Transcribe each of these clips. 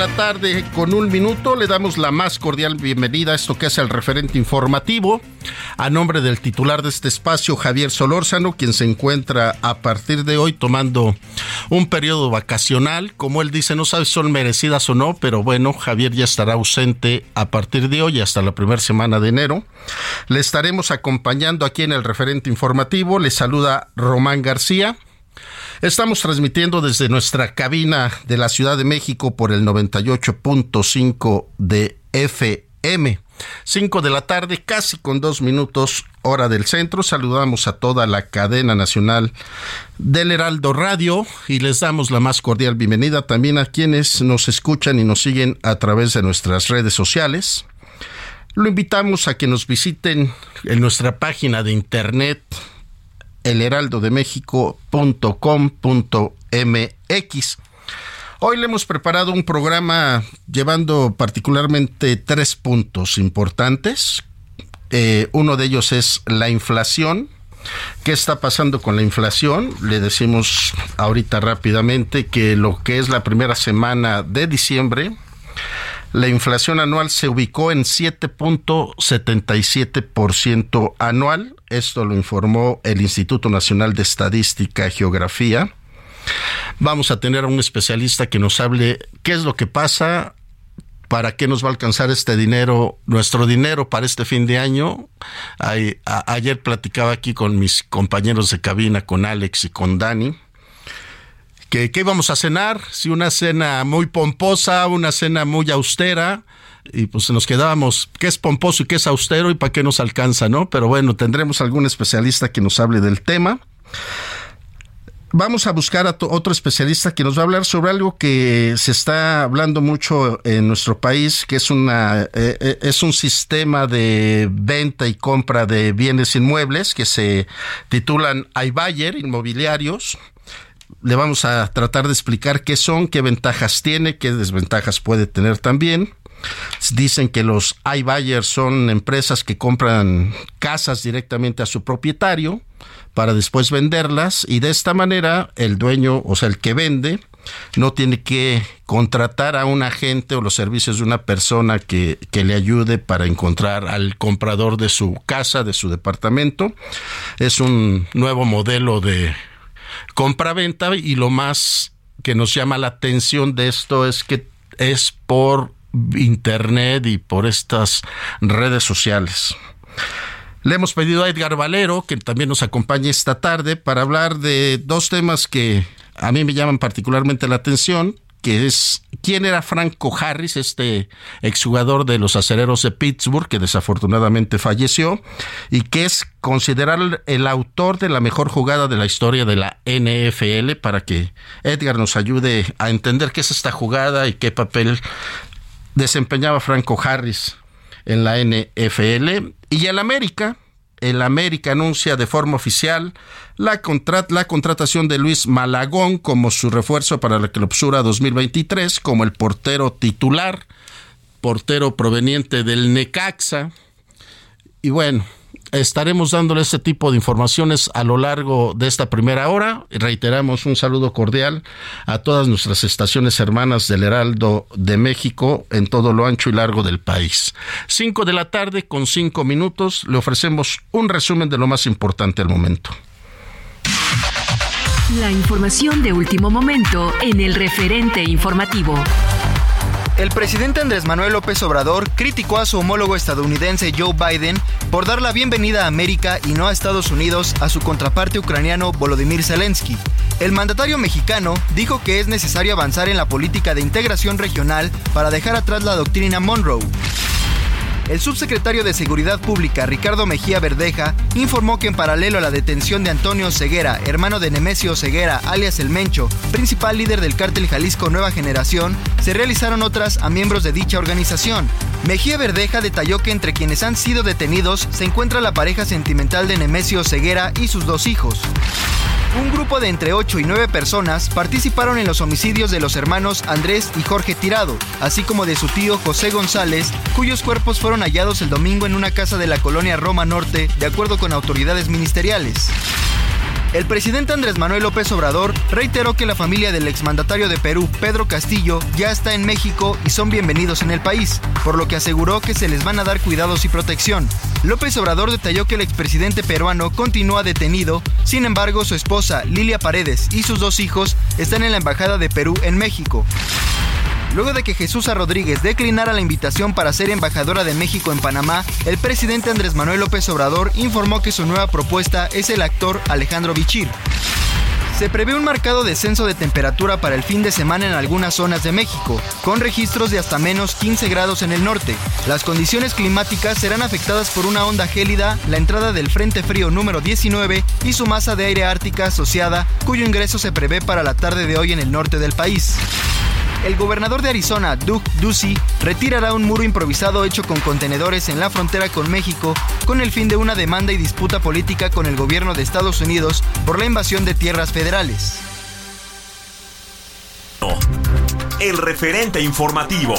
La tarde con un minuto. Le damos la más cordial bienvenida a esto que es el referente informativo. A nombre del titular de este espacio Javier Solórzano quien se encuentra a partir de hoy tomando un periodo vacacional. Como él dice no sabe si son merecidas o no pero bueno Javier ya estará ausente a partir de hoy hasta la primera semana de enero. Le estaremos acompañando aquí en el referente informativo. Le saluda Román García Estamos transmitiendo desde nuestra cabina de la Ciudad de México por el 98.5 de FM. 5 de la tarde, casi con dos minutos hora del centro. Saludamos a toda la cadena nacional del Heraldo Radio y les damos la más cordial bienvenida también a quienes nos escuchan y nos siguen a través de nuestras redes sociales. Lo invitamos a que nos visiten en nuestra página de internet elheraldodemexico.com.mx. Hoy le hemos preparado un programa llevando particularmente tres puntos importantes. Eh, uno de ellos es la inflación. ¿Qué está pasando con la inflación? Le decimos ahorita rápidamente que lo que es la primera semana de diciembre, la inflación anual se ubicó en 7.77% anual. Esto lo informó el Instituto Nacional de Estadística y Geografía. Vamos a tener a un especialista que nos hable qué es lo que pasa, para qué nos va a alcanzar este dinero, nuestro dinero para este fin de año. ayer platicaba aquí con mis compañeros de cabina, con Alex y con Dani que qué íbamos a cenar, si una cena muy pomposa, una cena muy austera, y pues nos quedábamos, qué es pomposo y qué es austero y para qué nos alcanza, ¿no? Pero bueno, tendremos algún especialista que nos hable del tema. Vamos a buscar a otro especialista que nos va a hablar sobre algo que se está hablando mucho en nuestro país, que es una eh, eh, es un sistema de venta y compra de bienes inmuebles que se titulan iBuyer inmobiliarios le vamos a tratar de explicar qué son, qué ventajas tiene, qué desventajas puede tener también. Dicen que los iBuyers son empresas que compran casas directamente a su propietario para después venderlas y de esta manera el dueño, o sea, el que vende, no tiene que contratar a un agente o los servicios de una persona que, que, le ayude para encontrar al comprador de su casa, de su departamento. Es un nuevo modelo de compra-venta y lo más que nos llama la atención de esto es que es por internet y por estas redes sociales. Le hemos pedido a Edgar Valero que también nos acompañe esta tarde para hablar de dos temas que a mí me llaman particularmente la atención que es quién era Franco Harris, este exjugador de los acereros de Pittsburgh, que desafortunadamente falleció, y que es considerar el autor de la mejor jugada de la historia de la NFL, para que Edgar nos ayude a entender qué es esta jugada y qué papel desempeñaba Franco Harris en la NFL. Y el América, el América anuncia de forma oficial la, contratación de Luis Malagón como su refuerzo para la clausura 2023 como el portero titular, portero proveniente del Necaxa. y bueno, estaremos dándole este tipo de informaciones a lo largo de esta primera hora. Reiteramos un saludo cordial a todas nuestras estaciones hermanas del Heraldo de México en todo lo ancho y largo del país. Cinco de la tarde con cinco minutos le ofrecemos un resumen de lo más importante al momento. La información de último momento en el referente informativo. El presidente Andrés Manuel López Obrador criticó a su homólogo estadounidense Joe Biden por dar la bienvenida a América y no a Estados Unidos a su contraparte ucraniano Volodymyr Zelensky. El mandatario mexicano dijo que es necesario avanzar en la política de integración regional para dejar atrás la doctrina Monroe. El subsecretario de Seguridad Pública, Ricardo Mejía Verdeja, informó que en paralelo a la detención de Antonio Ceguera, hermano de Nemesio Ceguera, alias El Mencho, principal líder del cártel Jalisco Nueva Generación, se realizaron otras a miembros de dicha organización. Mejía Verdeja detalló que entre quienes han sido detenidos se encuentra la pareja sentimental de Nemesio Ceguera y sus dos hijos. Un grupo de entre 8 y 9 personas participaron en los homicidios de los hermanos Andrés y Jorge Tirado, así como de su tío José González, cuyos cuerpos fueron hallados el domingo en una casa de la colonia Roma Norte, de acuerdo con autoridades ministeriales. El presidente Andrés Manuel López Obrador reiteró que la familia del exmandatario de Perú, Pedro Castillo, ya está en México y son bienvenidos en el país, por lo que aseguró que se les van a dar cuidados y protección. López Obrador detalló que el expresidente peruano continúa detenido, sin embargo su esposa Lilia Paredes y sus dos hijos están en la Embajada de Perú en México. Luego de que Jesús Rodríguez declinara la invitación para ser embajadora de México en Panamá, el presidente Andrés Manuel López Obrador informó que su nueva propuesta es el actor Alejandro Bichir. Se prevé un marcado descenso de temperatura para el fin de semana en algunas zonas de México, con registros de hasta menos 15 grados en el norte. Las condiciones climáticas serán afectadas por una onda gélida, la entrada del Frente Frío número 19 y su masa de aire ártica asociada, cuyo ingreso se prevé para la tarde de hoy en el norte del país el gobernador de Arizona, Doug Ducey, retirará un muro improvisado hecho con contenedores en la frontera con México con el fin de una demanda y disputa política con el gobierno de Estados Unidos por la invasión de tierras federales. El referente informativo.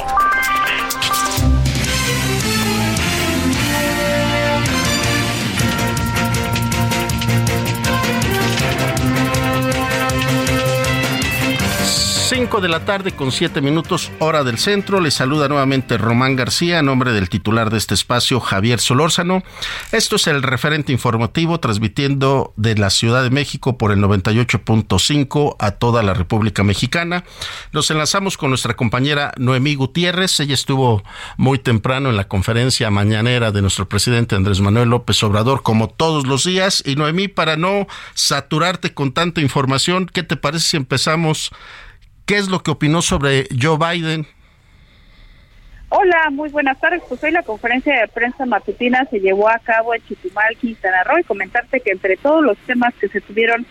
5 de la tarde con 7 minutos hora del centro. Les saluda nuevamente Román García a nombre del titular de este espacio, Javier Solórzano. Esto es el referente informativo transmitiendo de la Ciudad de México por el 98.5 a toda la República Mexicana. Nos enlazamos con nuestra compañera Noemí Gutiérrez. Ella estuvo muy temprano en la conferencia mañanera de nuestro presidente Andrés Manuel López Obrador, como todos los días. Y Noemí, para no saturarte con tanta información, ¿qué te parece si empezamos ¿Qué es lo que opinó sobre Joe Biden? Hola, muy buenas tardes. Pues hoy la conferencia de prensa matutina se llevó a cabo en Chitumal, Quintana Roo, y comentarte que entre todos los temas que se tuvieron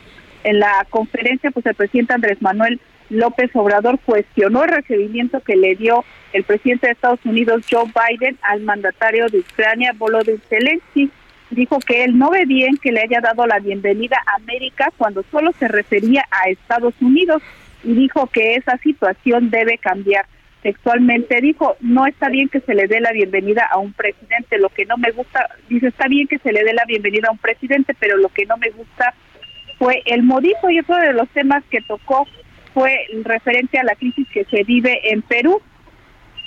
en la conferencia, pues el presidente Andrés Manuel López Obrador cuestionó el recibimiento que le dio el presidente de Estados Unidos, Joe Biden, al mandatario de Ucrania, Volodymyr Zelensky. Dijo que él no ve bien que le haya dado la bienvenida a América cuando solo se refería a Estados Unidos y dijo que esa situación debe cambiar. Textualmente dijo, no está bien que se le dé la bienvenida a un presidente, lo que no me gusta, dice, está bien que se le dé la bienvenida a un presidente, pero lo que no me gusta fue el modismo y otro de los temas que tocó fue referente a la crisis que se vive en Perú.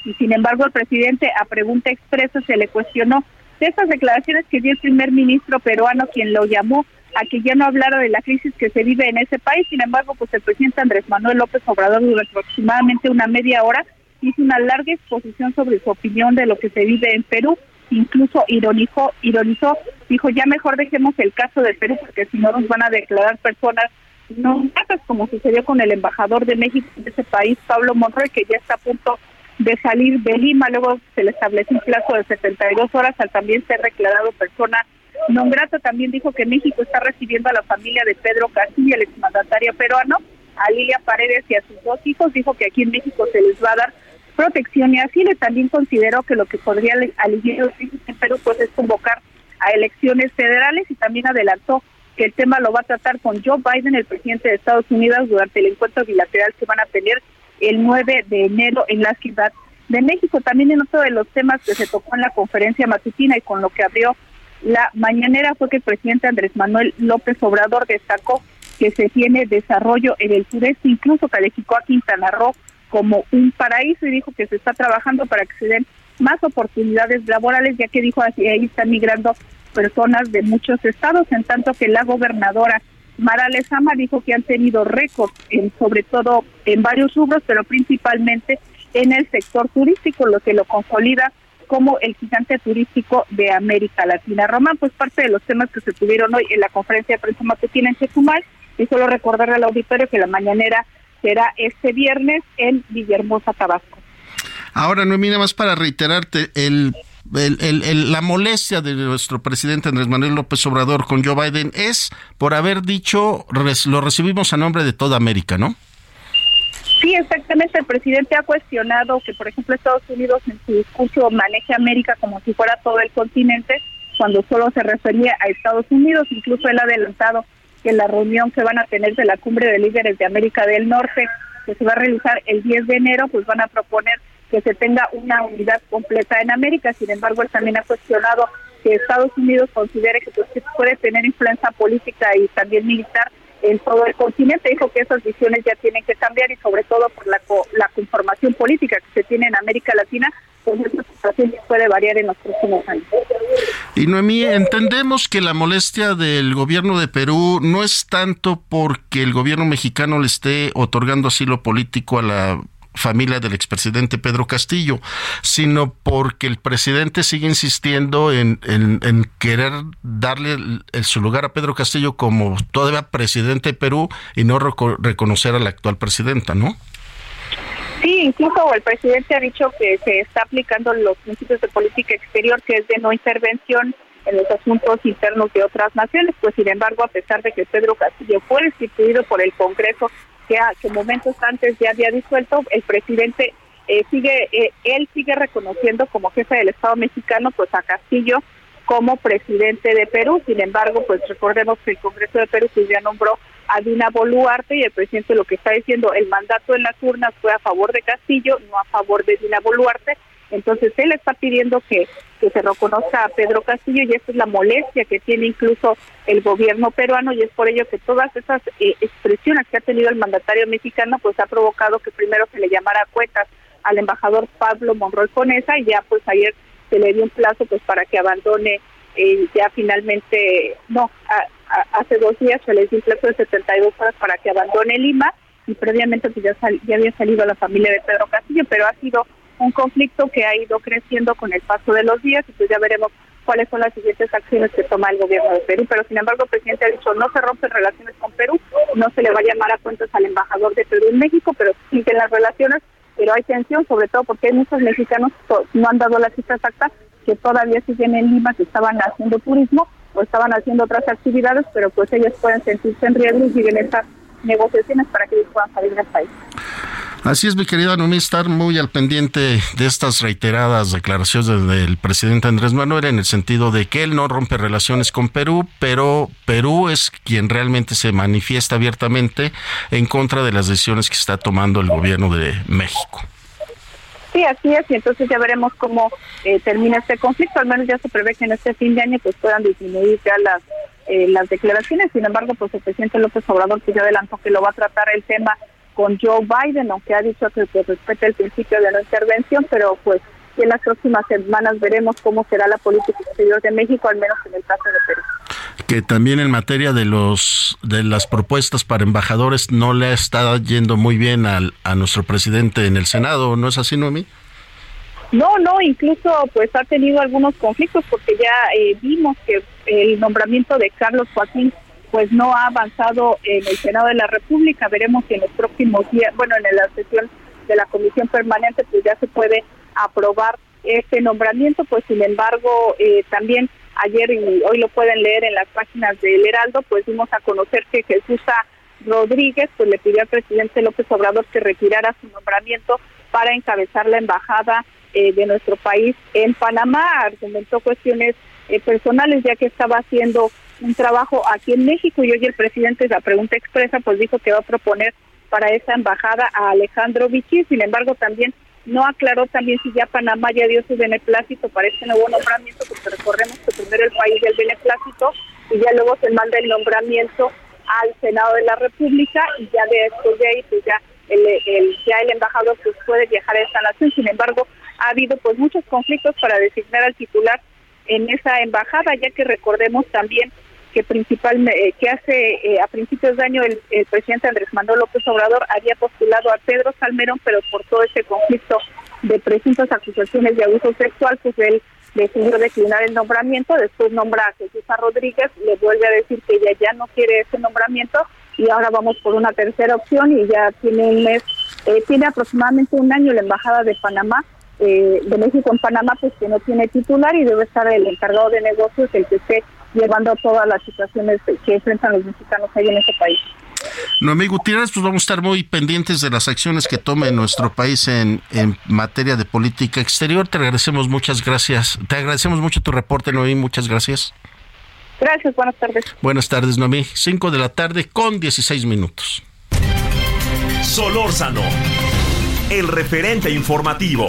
Y sin embargo, el presidente a pregunta expresa se le cuestionó de estas declaraciones que dio el primer ministro peruano, quien lo llamó a que ya no hablara de la crisis que se vive en ese país. Sin embargo, pues el presidente Andrés Manuel López Obrador durante aproximadamente una media hora hizo una larga exposición sobre su opinión de lo que se vive en Perú. Incluso ironizó, ironizó, dijo ya mejor dejemos el caso de Perú porque si no nos van a declarar personas no gratas como sucedió con el embajador de México en ese país, Pablo Monroy, que ya está a punto de salir de Lima. Luego se le establece un plazo de 72 horas al también ser declarado persona Nombrato también dijo que México está recibiendo a la familia de Pedro Castillo, el exmandatario peruano, a Lilia Paredes y a sus dos hijos. Dijo que aquí en México se les va a dar protección y así le también consideró que lo que podría aliviar los crisis en Perú pues es convocar a elecciones federales y también adelantó que el tema lo va a tratar con Joe Biden, el presidente de Estados Unidos, durante el encuentro bilateral que van a tener el 9 de enero en la Ciudad de México. También en otro de los temas que se tocó en la conferencia matutina y con lo que abrió la mañanera fue que el presidente Andrés Manuel López Obrador destacó que se tiene desarrollo en el sureste, incluso calificó a Quintana Roo como un paraíso y dijo que se está trabajando para que se den más oportunidades laborales, ya que dijo así ahí están migrando personas de muchos estados, en tanto que la gobernadora Mara Lezama dijo que han tenido récord, en, sobre todo en varios rubros, pero principalmente en el sector turístico, lo que lo consolida como el gigante turístico de América Latina. Román, pues parte de los temas que se tuvieron hoy en la conferencia de prensa matutina en Chetumal, y solo recordarle al auditorio que la mañanera será este viernes en Villahermosa, Tabasco. Ahora, Noemí, nada más para reiterarte, el la molestia de nuestro presidente Andrés Manuel López Obrador con Joe Biden es por haber dicho, lo recibimos a nombre de toda América, ¿no? Sí, exactamente. El presidente ha cuestionado que, por ejemplo, Estados Unidos en su discurso maneje América como si fuera todo el continente, cuando solo se refería a Estados Unidos. Incluso él ha adelantado que la reunión que van a tener de la cumbre de líderes de América del Norte, que se va a realizar el 10 de enero, pues van a proponer que se tenga una unidad completa en América. Sin embargo, él también ha cuestionado que Estados Unidos considere que, pues, puede tener influencia política y también militar en todo el continente. Dijo que esas visiones ya tienen que cambiar y sobre todo por la, la conformación política que se tiene en América Latina, pues esa situación puede variar en los próximos años. Y Noemí, entendemos que la molestia del gobierno de Perú no es tanto porque el gobierno mexicano le esté otorgando asilo político a la familia del expresidente Pedro Castillo, sino porque el presidente sigue insistiendo en, en, querer darle su lugar a Pedro Castillo como todavía presidente de Perú y no reconocer a la actual presidenta, ¿no? Sí, incluso el presidente ha dicho que se está aplicando los principios de política exterior, que es de no intervención en los asuntos internos de otras naciones, pues sin embargo, a pesar de que Pedro Castillo fue destituido por el Congreso que, que momentos antes ya había disuelto, el presidente eh, sigue, eh, él sigue reconociendo como jefe del Estado mexicano pues a Castillo como presidente de Perú. Sin embargo, pues recordemos que el Congreso de Perú pues, ya nombró a Dina Boluarte y el presidente lo que está diciendo, el mandato en las urnas fue a favor de Castillo, no a favor de Dina Boluarte. Entonces él está pidiendo que, que se reconozca a Pedro Castillo y esta es la molestia que tiene incluso el gobierno peruano y es por ello que todas esas eh, expresiones que ha tenido el mandatario mexicano pues ha provocado que primero se le llamara cuentas al embajador Pablo Monroy Conesa y ya pues ayer se le dio un plazo pues para que abandone eh, ya finalmente, no, hace dos días se le dio un plazo de 72 horas para que abandone Lima y previamente pues ya, ya había salido a la familia de Pedro Castillo, pero ha sido un conflicto que ha ido creciendo con el paso de los días y pues ya veremos cuáles son las siguientes acciones que toma el gobierno de Perú. Pero sin embargo, el presidente ha dicho no se rompen relaciones con Perú, no se le va a llamar a cuentas al embajador de Perú en México, pero siguen las relaciones, pero hay tensión, sobre todo porque hay muchos mexicanos no han dado la cifra exacta que todavía siguen en Lima, que estaban haciendo turismo o estaban haciendo otras actividades, pero pues ellos pueden sentirse en riesgo y siguen estas negociaciones para que ellos puedan salir del país. Así es, mi querida Noemí, estar muy al pendiente de estas reiteradas declaraciones del presidente Andrés Manuel en el sentido de que él no rompe relaciones con Perú, pero Perú es quien realmente se manifiesta abiertamente en contra de las decisiones que está tomando el gobierno de México. Sí, así es, y entonces ya veremos cómo eh, termina este conflicto. Al menos ya se prevé que en este fin de año pues puedan disminuir ya las eh, las declaraciones. Sin embargo, pues el presidente López Obrador que ya adelantó que lo va a tratar el tema con Joe Biden, aunque ha dicho que pues, respete el principio de no intervención, pero pues en las próximas semanas veremos cómo será la política exterior de México, al menos en el caso de Perú. Que también en materia de los de las propuestas para embajadores no le estado yendo muy bien al, a nuestro presidente en el Senado, ¿no es así, Noemí? No, no, incluso pues ha tenido algunos conflictos porque ya eh, vimos que el nombramiento de Carlos Joaquín pues no ha avanzado en el Senado de la República. Veremos si en los próximos días, bueno, en la sesión de la Comisión Permanente, pues ya se puede aprobar este nombramiento. Pues sin embargo, eh, también ayer y hoy lo pueden leer en las páginas del Heraldo, pues dimos a conocer que Jesús Rodríguez pues le pidió al presidente López Obrador que retirara su nombramiento para encabezar la embajada eh, de nuestro país en Panamá. Argumentó cuestiones eh, personales ya que estaba haciendo un trabajo aquí en México y hoy el presidente, la pregunta expresa, pues dijo que va a proponer para esa embajada a Alejandro Vichy. Sin embargo, también no aclaró también si ya Panamá ya dio su beneplácito para este nuevo nombramiento, porque recordemos que primero el país del beneplácito y ya luego se manda el nombramiento al Senado de la República y ya después de ahí pues ya el, el, ya el embajador pues puede viajar a esta nación. Sin embargo, ha habido pues muchos conflictos para designar al titular en esa embajada, ya que recordemos también que principalmente eh, que hace eh, a principios de año el, presidente Andrés Manuel López Obrador había postulado a Pedro Salmerón, pero por todo ese conflicto de presuntas acusaciones de abuso sexual, pues él decidió declinar el nombramiento, después nombra a Jesús Rodríguez, le vuelve a decir que ella ya no quiere ese nombramiento y ahora vamos por una tercera opción y ya tiene un mes, eh, tiene aproximadamente un año la embajada de Panamá eh, de México en Panamá, pues que no tiene titular y debe estar el encargado de negocios, el que esté llevando todas las situaciones que enfrentan los mexicanos ahí en ese país. Noemí Gutiérrez, pues vamos a estar muy pendientes de las acciones que tome nuestro país en, en materia de política exterior. Te agradecemos muchas gracias. Te agradecemos mucho tu reporte, Noemí. Muchas gracias. Gracias, buenas tardes. Buenas tardes, Noemí. Cinco de la tarde con 16 minutos. Solórzano, el referente informativo.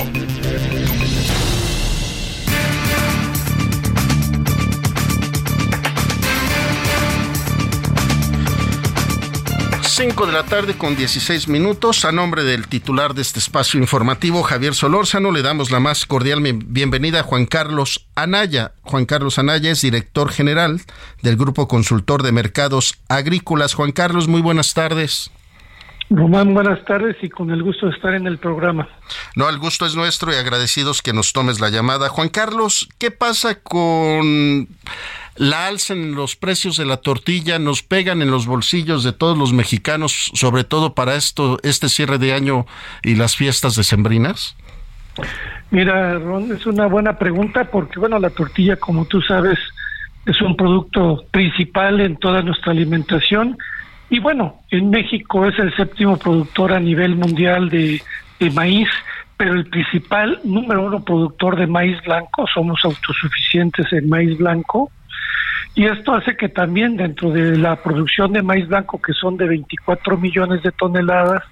5 de la tarde con 16 minutos. A nombre del titular de este espacio informativo, Javier Solórzano, le damos la más cordial bienvenida a Juan Carlos Anaya. Juan Carlos Anaya es director general del Grupo Consultor de Mercados Agrícolas. Juan Carlos, muy buenas tardes. Román, buenas tardes y con el gusto de estar en el programa. No, el gusto es nuestro y agradecidos que nos tomes la llamada. Juan Carlos, ¿qué pasa con la alza en los precios de la tortilla nos pegan en los bolsillos de todos los mexicanos, sobre todo para esto, este cierre de año y las fiestas decembrinas? Mira, Ron, es una buena pregunta porque, bueno, la tortilla, como tú sabes, es un producto principal en toda nuestra alimentación. Y bueno, en México es el séptimo productor a nivel mundial de, de maíz, pero el principal número uno productor de maíz blanco, somos autosuficientes en maíz blanco, y esto hace que también dentro de la producción de maíz blanco, que son de 24 millones de toneladas,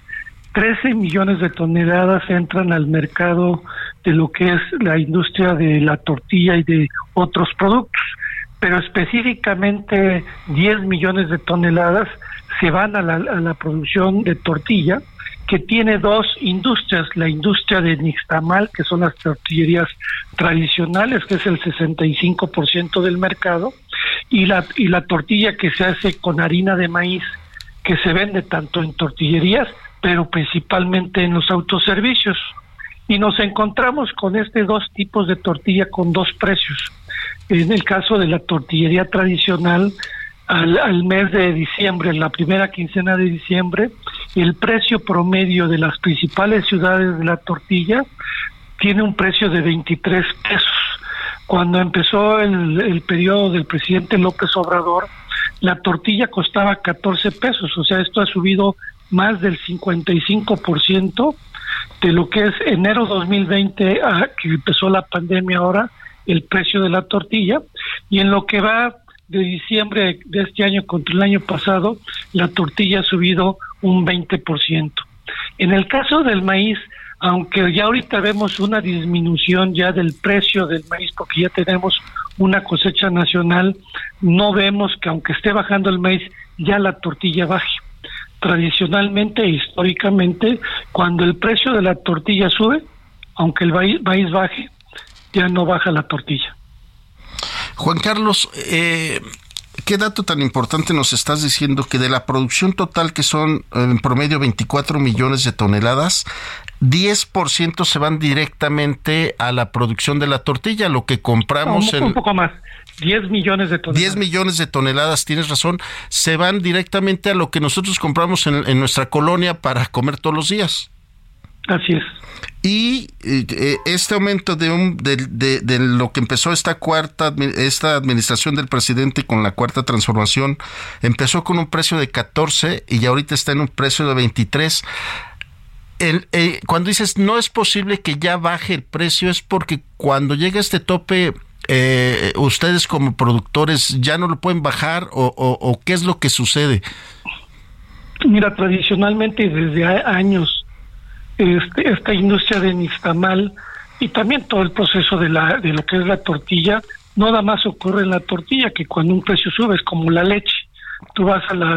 13 millones de toneladas entran al mercado de lo que es la industria de la tortilla y de otros productos, pero específicamente 10 millones de toneladas se van a la, a la producción de tortilla, que tiene dos industrias, la industria de nixtamal, que son las tortillerías tradicionales, que es el 65% del mercado, y la, y la tortilla que se hace con harina de maíz, que se vende tanto en tortillerías, pero principalmente en los autoservicios. Y nos encontramos con este dos tipos de tortilla con dos precios. En el caso de la tortillería tradicional, al, al mes de diciembre, en la primera quincena de diciembre, el precio promedio de las principales ciudades de la tortilla tiene un precio de 23 pesos. Cuando empezó el, periodo del presidente López Obrador, la tortilla costaba 14 pesos, o sea, esto ha subido más del 55% de lo que es enero 2020, a, que empezó la pandemia ahora, el precio de la tortilla, y en lo que va de diciembre de este año contra el año pasado, la tortilla ha subido un 20%. En el caso del maíz, aunque ya ahorita vemos una disminución ya del precio del maíz porque ya tenemos una cosecha nacional, no vemos que aunque esté bajando el maíz, ya la tortilla baje. Tradicionalmente e históricamente, cuando el precio de la tortilla sube, aunque el maíz baje, ya no baja la tortilla. Juan Carlos, eh, ¿qué dato tan importante nos estás diciendo que de la producción total que son en promedio 24 millones de toneladas, 10% se van directamente a la producción de la tortilla, lo que compramos en... Un poco más. 10 millones de toneladas. 10 millones de toneladas, tienes razón, se van directamente a lo que nosotros compramos en, en nuestra colonia para comer todos los días. Así es. Y eh, este aumento de, un, de, de, lo que empezó esta cuarta, esta administración del presidente con la cuarta transformación, empezó con un precio de 14 y ya ahorita está en un precio de 23. El, eh, cuando dices no es posible que ya baje el precio, es porque cuando llega este tope, eh, ustedes como productores ya no lo pueden bajar o, o qué es lo que sucede. Mira, tradicionalmente desde años este, esta industria de Nistamal y también todo el proceso de, la, de lo que es la tortilla, no nada más ocurre en la tortilla, que cuando un precio sube es como la leche. Tú vas a la,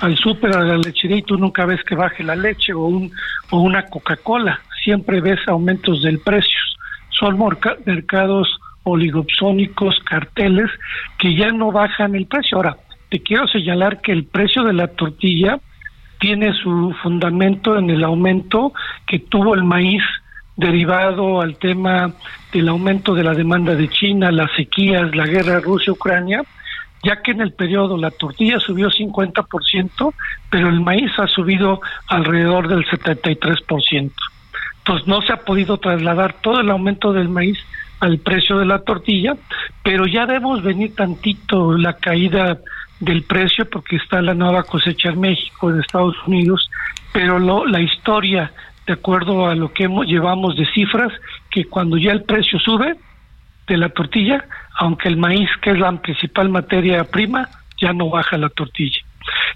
al súper, a la lechería y tú nunca ves que baje la leche o, un, o una Coca-Cola. Siempre ves aumentos del precio. Son mercados oligopsónicos, carteles, que ya no bajan el precio. Ahora, te quiero señalar que el precio de la tortilla tiene su fundamento en el aumento que tuvo el maíz derivado al tema del aumento de la demanda de China, las sequías, la guerra Rusia-Ucrania, ya que en el periodo la tortilla subió 50%, pero el maíz ha subido alrededor del 73%. Entonces no se ha podido trasladar todo el aumento del maíz al precio de la tortilla, pero ya debemos venir tantito la caída del precio porque está la nueva cosecha en México, en Estados Unidos, pero lo, la historia, de acuerdo a lo que hemos, llevamos de cifras, que cuando ya el precio sube de la tortilla, aunque el maíz, que es la principal materia prima, ya no baja la tortilla.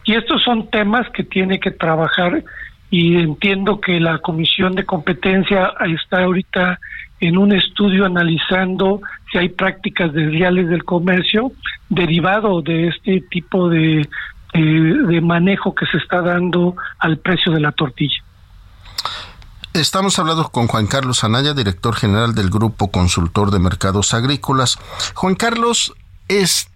Y estos son temas que tiene que trabajar y entiendo que la Comisión de Competencia está ahorita en un estudio analizando si hay prácticas desleales del comercio derivado de este tipo de, de manejo que se está dando al precio de la tortilla. Estamos hablando con Juan Carlos Anaya, director general del Grupo Consultor de Mercados Agrícolas. Juan Carlos, es,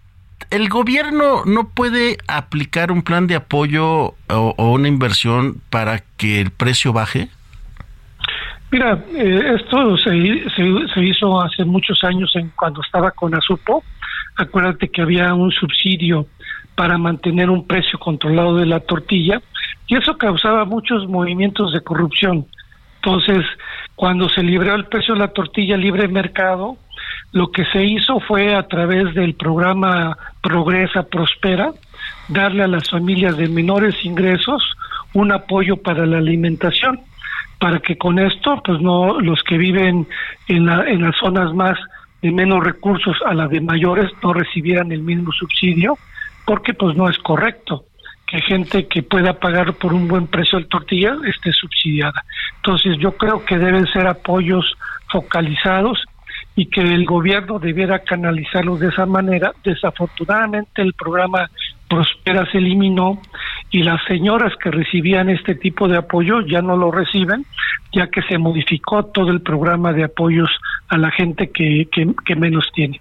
¿el gobierno no puede aplicar un plan de apoyo o una inversión para que el precio baje? Mira, eh, esto se, se, hizo hace muchos años en cuando estaba con Azupo. Acuérdate que había un subsidio para mantener un precio controlado de la tortilla y eso causaba muchos movimientos de corrupción. Entonces, cuando se libró el precio de la tortilla libre mercado, lo que se hizo fue a través del programa Progresa Prospera darle a las familias de menores ingresos un apoyo para la alimentación para que con esto, pues no los que viven en, la, en las zonas más de menos recursos a las de mayores no recibieran el mismo subsidio, porque pues no es correcto que gente que pueda pagar por un buen precio de tortilla esté subsidiada. Entonces yo creo que deben ser apoyos focalizados y que el gobierno debiera canalizarlos de esa manera. Desafortunadamente el programa Prospera se eliminó y las señoras que recibían este tipo de apoyo ya no lo reciben, ya que se modificó todo el programa de apoyos a la gente que, que, menos tiene.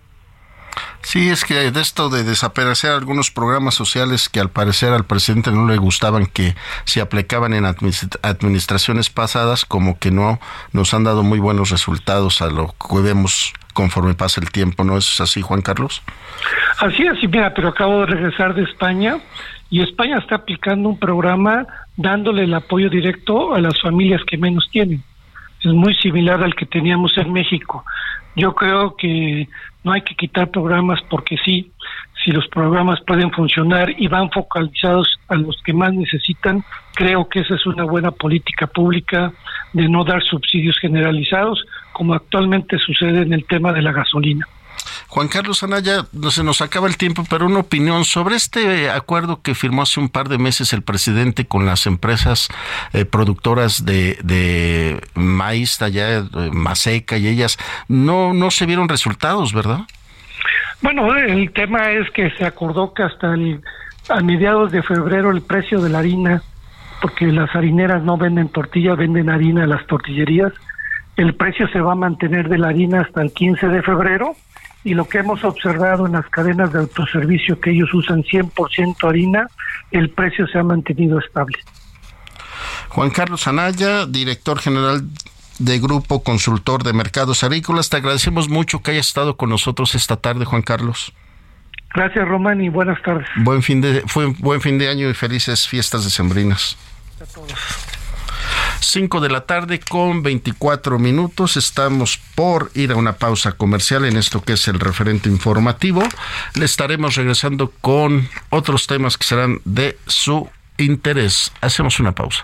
Sí, es que de esto de desaparecer algunos programas sociales que al parecer al presidente no le gustaban que se aplicaban en administraciones pasadas, como que no nos han dado muy buenos resultados a lo que vemos conforme pasa el tiempo, ¿no es así, Juan Carlos? Así es, mira, pero acabo de regresar de España y España está aplicando un programa dándole el apoyo directo a las familias que menos tienen. Es muy similar al que teníamos en México. Yo creo que no hay que quitar programas porque sí, si los programas pueden funcionar y van focalizados a los que más necesitan, creo que esa es una buena política pública de no dar subsidios generalizados, como actualmente sucede en el tema de la gasolina. Juan Carlos Anaya, se nos acaba el tiempo, pero una opinión sobre este acuerdo que firmó hace un par de meses el presidente con las empresas eh, productoras de, de maíz allá, eh, Maseca y ellas, no, no se vieron resultados, ¿verdad? Bueno, el tema es que se acordó que hasta el, a mediados de febrero el precio de la harina, porque las harineras no venden tortillas, venden harina a las tortillerías, el precio se va a mantener de la harina hasta el 15 de febrero y lo que hemos observado en las cadenas de autoservicio que ellos usan 100% harina, el precio se ha mantenido estable. Juan Carlos Anaya, director general de Grupo Consultor de Mercados Agrícolas. Te agradecemos mucho que hayas estado con nosotros esta tarde, Juan Carlos. Gracias, Román, y buenas tardes. Buen fin de, fue buen fin de año y felices fiestas decembrinas. A todos. 5 de la tarde con 24 minutos. Estamos por ir a una pausa comercial en esto que es el referente informativo. Le estaremos regresando con otros temas que serán de su interés. Hacemos una pausa.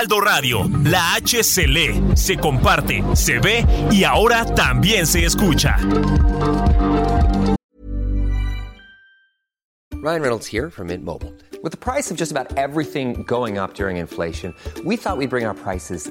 Heraldo Radio, la H se lee, se comparte, se ve y ahora también se escucha. Ryan Reynolds here from Mint Mobile. With the price of just about everything going up during inflation, we thought we'd bring our prices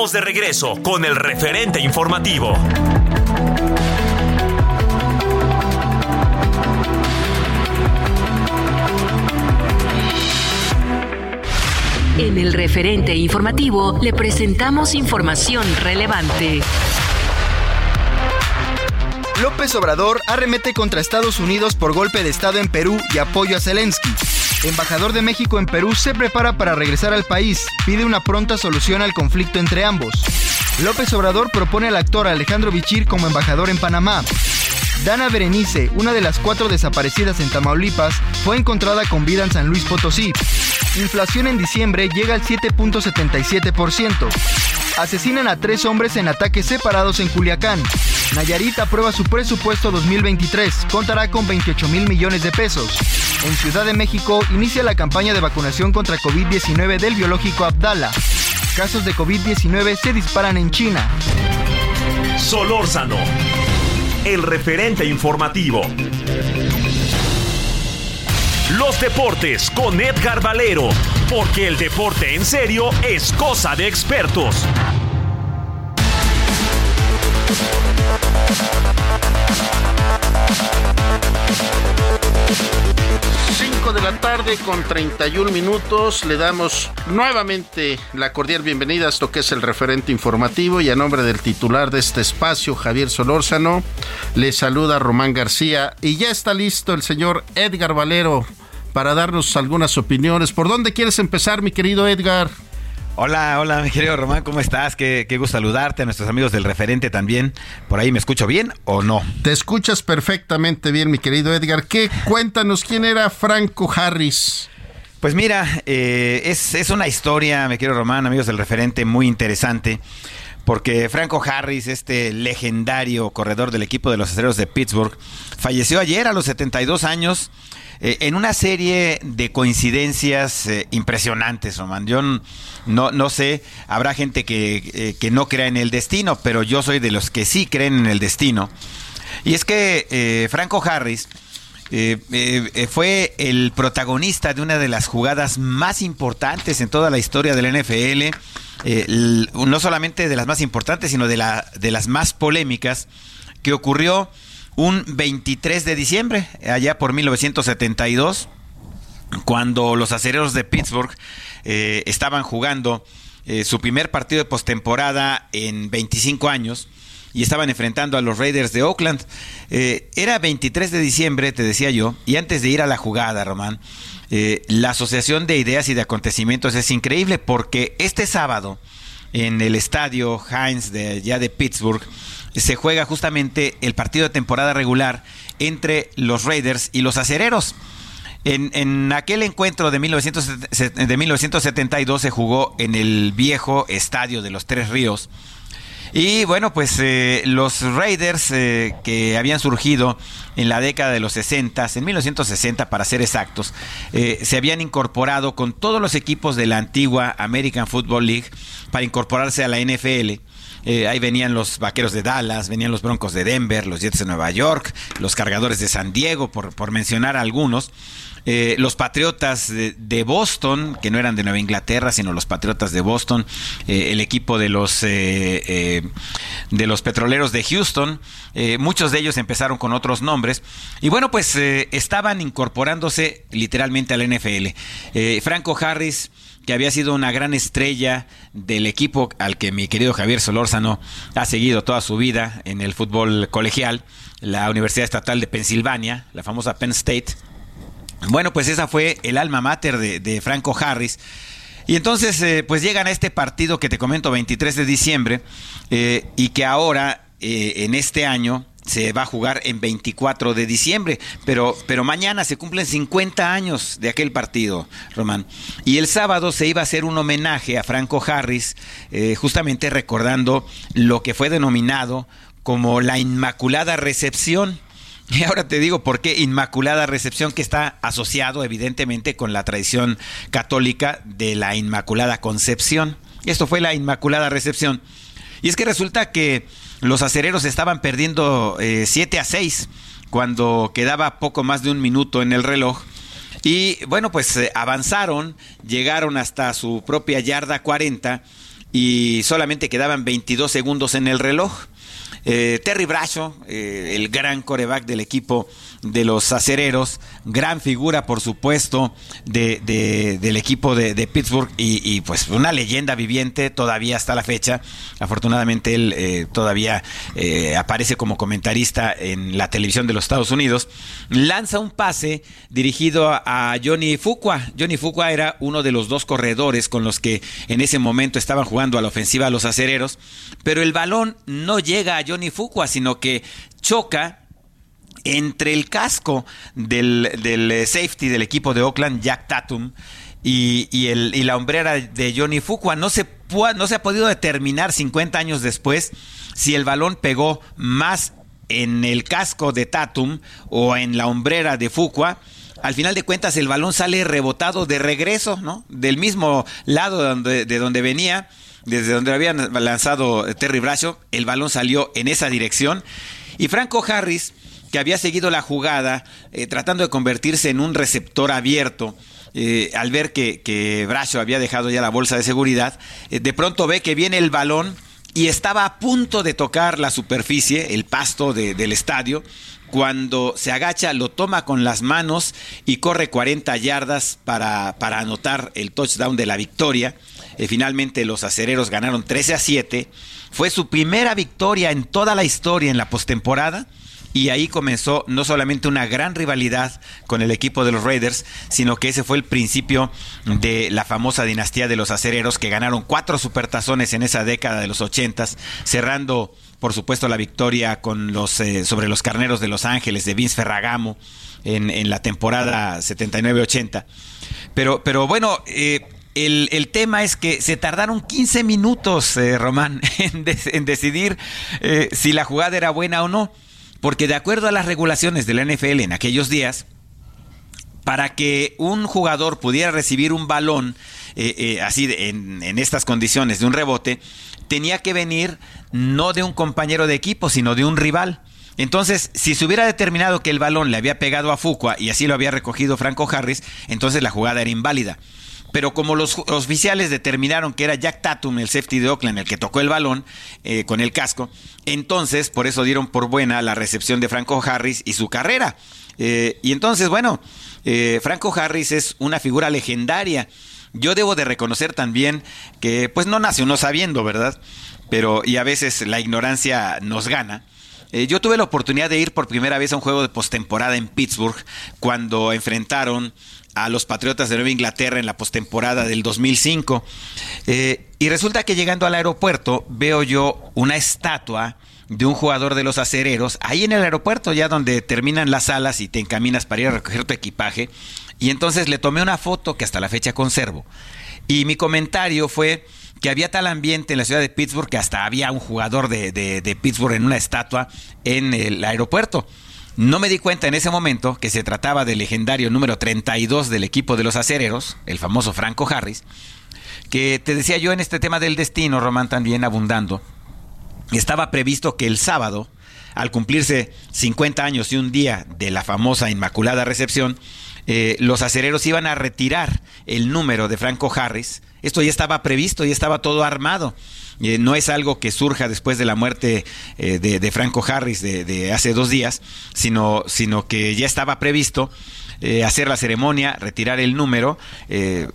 Estamos de regreso con el referente informativo. En el referente informativo le presentamos información relevante. López Obrador arremete contra Estados Unidos por golpe de Estado en Perú y apoyo a Zelensky. Embajador de México en Perú se prepara para regresar al país, pide una pronta solución al conflicto entre ambos. López Obrador propone al actor Alejandro Bichir como embajador en Panamá. Dana Berenice, una de las cuatro desaparecidas en Tamaulipas, fue encontrada con vida en San Luis Potosí. Inflación en diciembre llega al 7.77%. Asesinan a tres hombres en ataques separados en Culiacán. Nayarit aprueba su presupuesto 2023, contará con 28 mil millones de pesos. En Ciudad de México inicia la campaña de vacunación contra COVID-19 del biológico Abdala. Casos de COVID-19 se disparan en China. Solórzano, el referente informativo. Los deportes con Edgar Valero, porque el deporte en serio es cosa de expertos. 5 de la tarde con 31 minutos. Le damos nuevamente la cordial bienvenida a esto que es el referente informativo y a nombre del titular de este espacio, Javier Solórzano, le saluda Román García y ya está listo el señor Edgar Valero para darnos algunas opiniones. ¿Por dónde quieres empezar, mi querido Edgar? Hola, hola, mi querido Román, ¿cómo estás? Qué, qué, gusto saludarte, a nuestros amigos del referente también. ¿Por ahí me escucho bien o no? Te escuchas perfectamente bien, mi querido Edgar. ¿Qué? Cuéntanos quién era Franco Harris. Pues mira, eh, es, es una historia, mi querido Román, amigos del referente, muy interesante. Porque Franco Harris, este legendario corredor del equipo de los acereros de Pittsburgh, falleció ayer a los 72 años eh, en una serie de coincidencias eh, impresionantes, Román. Yo no, no sé, habrá gente que, eh, que, no crea en el destino, pero yo soy de los que sí creen en el destino. Y es que Franco Harris fue el protagonista de una de las jugadas más importantes en toda la historia del NFL. no solamente de las más importantes, sino de, la, de las más polémicas, que ocurrió un 23 de diciembre, allá por 1972, cuando los acereros de Pittsburgh eh, estaban jugando eh, su primer partido de postemporada en 25 años y estaban enfrentando a los Raiders de Oakland. Eh, era 23 de diciembre, te decía yo, y antes de ir a la jugada, Román, la asociación de ideas y de acontecimientos es increíble porque este sábado en el estadio Heinz de ya de Pittsburgh se juega justamente el partido de temporada regular entre los Raiders y los acereros. En, en, aquel encuentro de, 1900, de 1972 se jugó en el viejo estadio de los Tres Ríos. Y bueno, pues eh, los Raiders eh, que habían surgido en la década de los 60, en 1960 para ser exactos, eh, se habían incorporado con todos los equipos de la antigua American Football League para incorporarse a la NFL. Eh, ahí venían los vaqueros de Dallas, venían los broncos de Denver, los Jets de Nueva York, los cargadores de San Diego, por, por mencionar algunos. Eh, los Patriotas de, Boston, que no eran de Nueva Inglaterra, sino los Patriotas de Boston, eh, el equipo de los, de los Petroleros de Houston, muchos de ellos empezaron con otros nombres, y bueno, pues estaban incorporándose literalmente al NFL. Franco Harris que había sido una gran estrella del equipo al que mi querido Javier Solórzano ha seguido toda su vida en el fútbol colegial, la Universidad Estatal de Pensilvania, la famosa Penn State. Bueno, pues esa fue el alma mater de, Franco Harris. Y entonces, eh, pues llegan a este partido que te comento, 23 de diciembre, eh, y que ahora, eh, en este año, se va a jugar en 24 de diciembre, pero, pero mañana se cumplen 50 años de aquel partido, Román. Y el sábado se iba a hacer un homenaje a Franco Harris, eh, justamente recordando lo que fue denominado como la Inmaculada Recepción. Y ahora te digo por qué Inmaculada Recepción, que está asociado evidentemente con la tradición católica de la Inmaculada Concepción. Esto fue la Inmaculada Recepción. Y es que resulta que los acereros estaban perdiendo 7 eh, a 6 cuando quedaba poco más de un minuto en el reloj. Y bueno, pues eh, avanzaron, llegaron hasta su propia yarda 40 y solamente quedaban 22 segundos en el reloj. Eh, Terry Bracho, el gran coreback del equipo de los acereros, gran figura por supuesto de, del equipo de, Pittsburgh y, pues una leyenda viviente todavía hasta la fecha. Afortunadamente él eh, todavía eh, aparece como comentarista en la televisión de los Estados Unidos. Lanza un pase dirigido a, Johnny Fuqua. Johnny Fuqua era uno de los dos corredores con los que en ese momento estaban jugando a la ofensiva los acereros, pero el balón no llega a Johnny Fuqua, sino que choca entre el casco del, eh, safety del equipo de Oakland, Jack Tatum, y, el, y la hombrera de Johnny Fuqua. No se, no se ha podido determinar 50 años después si el balón pegó más en el casco de Tatum o en la hombrera de Fuqua. Al final de cuentas, el balón sale rebotado de regreso, ¿no? Del mismo lado de donde, de donde venía, desde donde habían lanzado Terry Bradshaw, el balón salió en esa dirección. Y Franco Harris, que había seguido la jugada eh, tratando de convertirse en un receptor abierto. Eh, al ver que, que Bracho había dejado ya la bolsa de seguridad, eh, de pronto ve que viene el balón y estaba a punto de tocar la superficie, el pasto del estadio, cuando se agacha, lo toma con las manos y corre 40 yardas para, para anotar el touchdown de la victoria. finalmente los acereros ganaron 13 a 7. Fue su primera victoria en toda la historia en la postemporada y ahí comenzó no solamente una gran rivalidad con el equipo de los Raiders, sino que ese fue el principio de la famosa dinastía de los acereros que ganaron cuatro supertazones en esa década de los ochentas, cerrando por supuesto la victoria con los eh, sobre los carneros de Los Ángeles de Vince Ferragamo en, la temporada 79-80. Pero, pero bueno, eh, el, tema es que se tardaron 15 minutos, eh, Román, en, en decidir si la jugada era buena o no. Porque de acuerdo a las regulaciones de la NFL en aquellos días, para que un jugador pudiera recibir un balón eh, eh, así en, en, estas condiciones de un rebote, tenía que venir no de un compañero de equipo, sino de un rival. Entonces, si se hubiera determinado que el balón le había pegado a Fuqua y así lo había recogido Franco Harris, entonces la jugada era inválida. Pero como los oficiales determinaron que era Jack Tatum, el safety de Oakland, el que tocó el balón eh, con el casco, entonces por eso dieron por buena la recepción de Franco Harris y su carrera. Eh, y entonces, bueno, eh, Franco Harris es una figura legendaria. Yo debo de reconocer también que pues no nace uno sabiendo, ¿verdad? Pero y a veces la ignorancia nos gana. yo tuve la oportunidad de ir por primera vez a un juego de postemporada en Pittsburgh cuando enfrentaron a los Patriotas de Nueva Inglaterra en la postemporada del 2005. Eh, y resulta que llegando al aeropuerto veo yo una estatua de un jugador de los acereros, ahí en el aeropuerto, ya donde terminan las salas y te encaminas para ir a recoger tu equipaje. Y entonces le tomé una foto que hasta la fecha conservo. Y mi comentario fue que había tal ambiente en la ciudad de Pittsburgh que hasta había un jugador de, de Pittsburgh en una estatua en el aeropuerto. No me di cuenta en ese momento que se trataba del legendario número 32 del equipo de los acereros, el famoso Franco Harris, que te decía yo en este tema del destino, Román, también abundando, estaba previsto que el sábado, al cumplirse 50 años y un día de la famosa Inmaculada Recepción, eh, los acereros iban a retirar el número de Franco Harris. Esto ya estaba previsto, ya estaba todo armado. Eh, no es algo que surja después de la muerte eh, de, Franco Harris de, hace dos días, sino, sino que ya estaba previsto eh, hacer la ceremonia, retirar el número,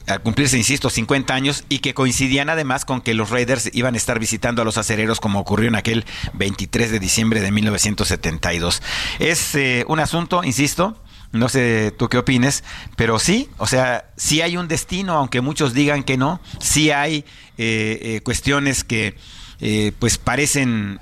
al cumplirse, insisto, 50 años, y que coincidían además con que los Raiders iban a estar visitando a los acereros como ocurrió en aquel 23 de diciembre de 1972. Es un asunto, insisto, no sé tú qué opines, pero sí, o sea, sí hay un destino, aunque muchos digan que no, sí hay eh, eh, cuestiones que eh, pues parecen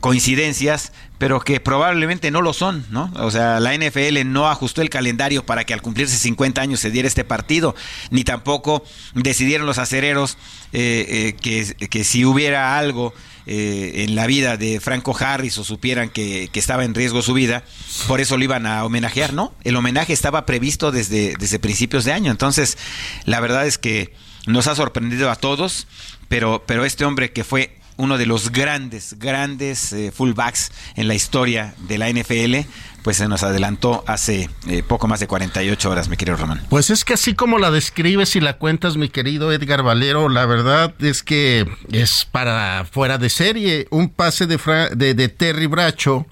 coincidencias, pero que probablemente no lo son, ¿no? O sea, la NFL no ajustó el calendario para que al cumplirse 50 años se diera este partido, ni tampoco decidieron los acereros que, que si hubiera algo eh, en la vida de Franco Harris o supieran que, estaba en riesgo su vida, por eso lo iban a homenajear, ¿no? El homenaje estaba previsto desde, desde principios de año, entonces la verdad es que nos ha sorprendido a todos, pero, pero este hombre que fue uno de los grandes, grandes eh, fullbacks en la historia de la NFL, pues se nos adelantó hace eh, poco más de 48 horas, mi querido Román. Pues es que así como la describes y la cuentas, mi querido Edgar Valero, la verdad es que es para fuera de serie. Un pase de, de, de Terry Bracho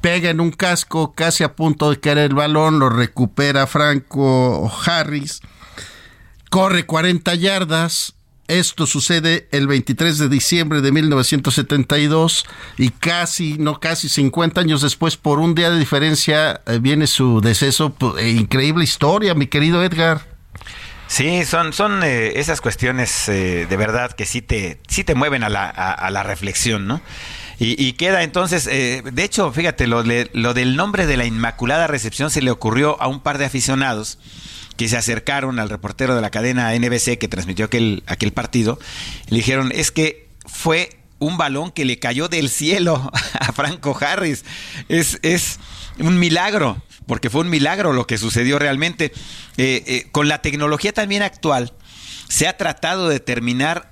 pega en un casco casi a punto de caer el balón, lo recupera Franco Harris, corre 40 yardas, esto sucede el 23 de diciembre de 1972 y casi, no casi 50 años después, por un día de diferencia, eh, viene su deceso. Eh, increíble historia, mi querido Edgar. Sí, son, son eh, esas cuestiones de verdad que sí te, te mueven a la, a, la reflexión, ¿no? Y, queda entonces, de hecho, fíjate, lo, lo del nombre de la Inmaculada Recepción se le ocurrió a un par de aficionados que se acercaron al reportero de la cadena NBC que transmitió aquel, aquel partido, le dijeron, es que fue un balón que le cayó del cielo a Franco Harris. Es, es un milagro, porque fue un milagro lo que sucedió realmente. Eh, eh, con la tecnología también actual, se ha tratado de determinar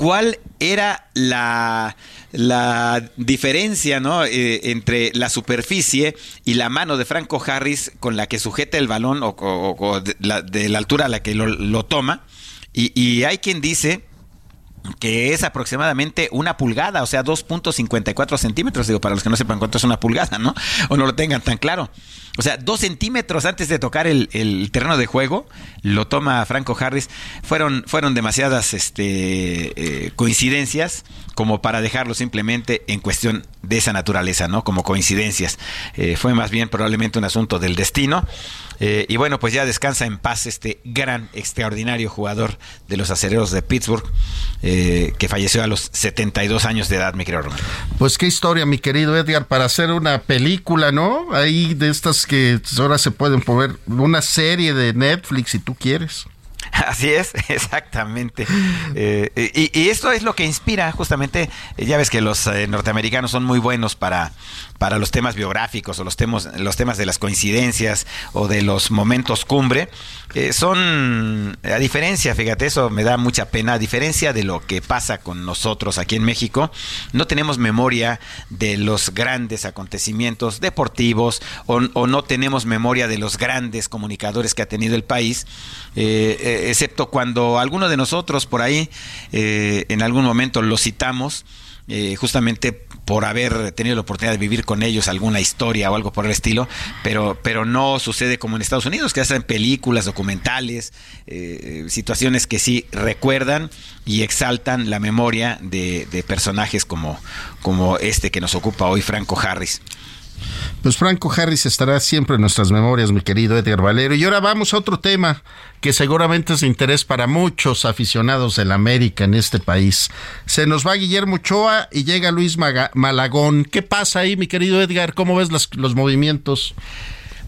cuál era la, la diferencia ¿no? Eh, entre la superficie y la mano de Franco Harris con la que sujeta el balón o, de, la, altura a la que lo, toma. Y, y, hay quien dice que es aproximadamente una pulgada, o sea, 2.54 centímetros, digo, para los que no sepan cuánto es una pulgada, ¿no? O no lo tengan tan claro. O sea, dos centímetros antes de tocar el, terreno de juego, lo toma Franco Harris. Fueron, fueron demasiadas este, eh, coincidencias como para dejarlo simplemente en cuestión de esa naturaleza, ¿no? Como coincidencias. Eh, fue más bien probablemente un asunto del destino. Eh, y bueno, pues ya descansa en paz este gran, extraordinario jugador de los acereros de Pittsburgh, que falleció a los 72 años de edad, mi querido Román. Pues qué historia, mi querido Edgar, para hacer una película, ¿no? Ahí de estas que ahora se pueden poner una serie de Netflix si tú quieres. Así es, exactamente. Eh, y, esto es lo que inspira justamente, eh, ya ves que los eh, norteamericanos son muy buenos para, para los temas biográficos o los temas, los temas de las coincidencias o de los momentos cumbre. son, a diferencia, fíjate, eso me da mucha pena, a diferencia de lo que pasa con nosotros aquí en México, no tenemos memoria de los grandes acontecimientos deportivos o, no tenemos memoria de los grandes comunicadores que ha tenido el país. Eh, excepto cuando alguno de nosotros por ahí eh, en algún momento lo citamos, eh, justamente por haber tenido la oportunidad de vivir con ellos alguna historia o algo por el estilo, pero, pero no sucede como en Estados Unidos, que hacen películas, documentales, situaciones que sí recuerdan y exaltan la memoria de, de personajes como, como este que nos ocupa hoy, Franco Harris. Pues Franco Harris estará siempre en nuestras memorias, mi querido Edgar Valero. Y ahora vamos a otro tema que seguramente es de interés para muchos aficionados de la América en este país. Se nos va Guillermo Ochoa y llega Luis Malagón. ¿Qué pasa ahí, mi querido Edgar? ¿Cómo ves los, movimientos?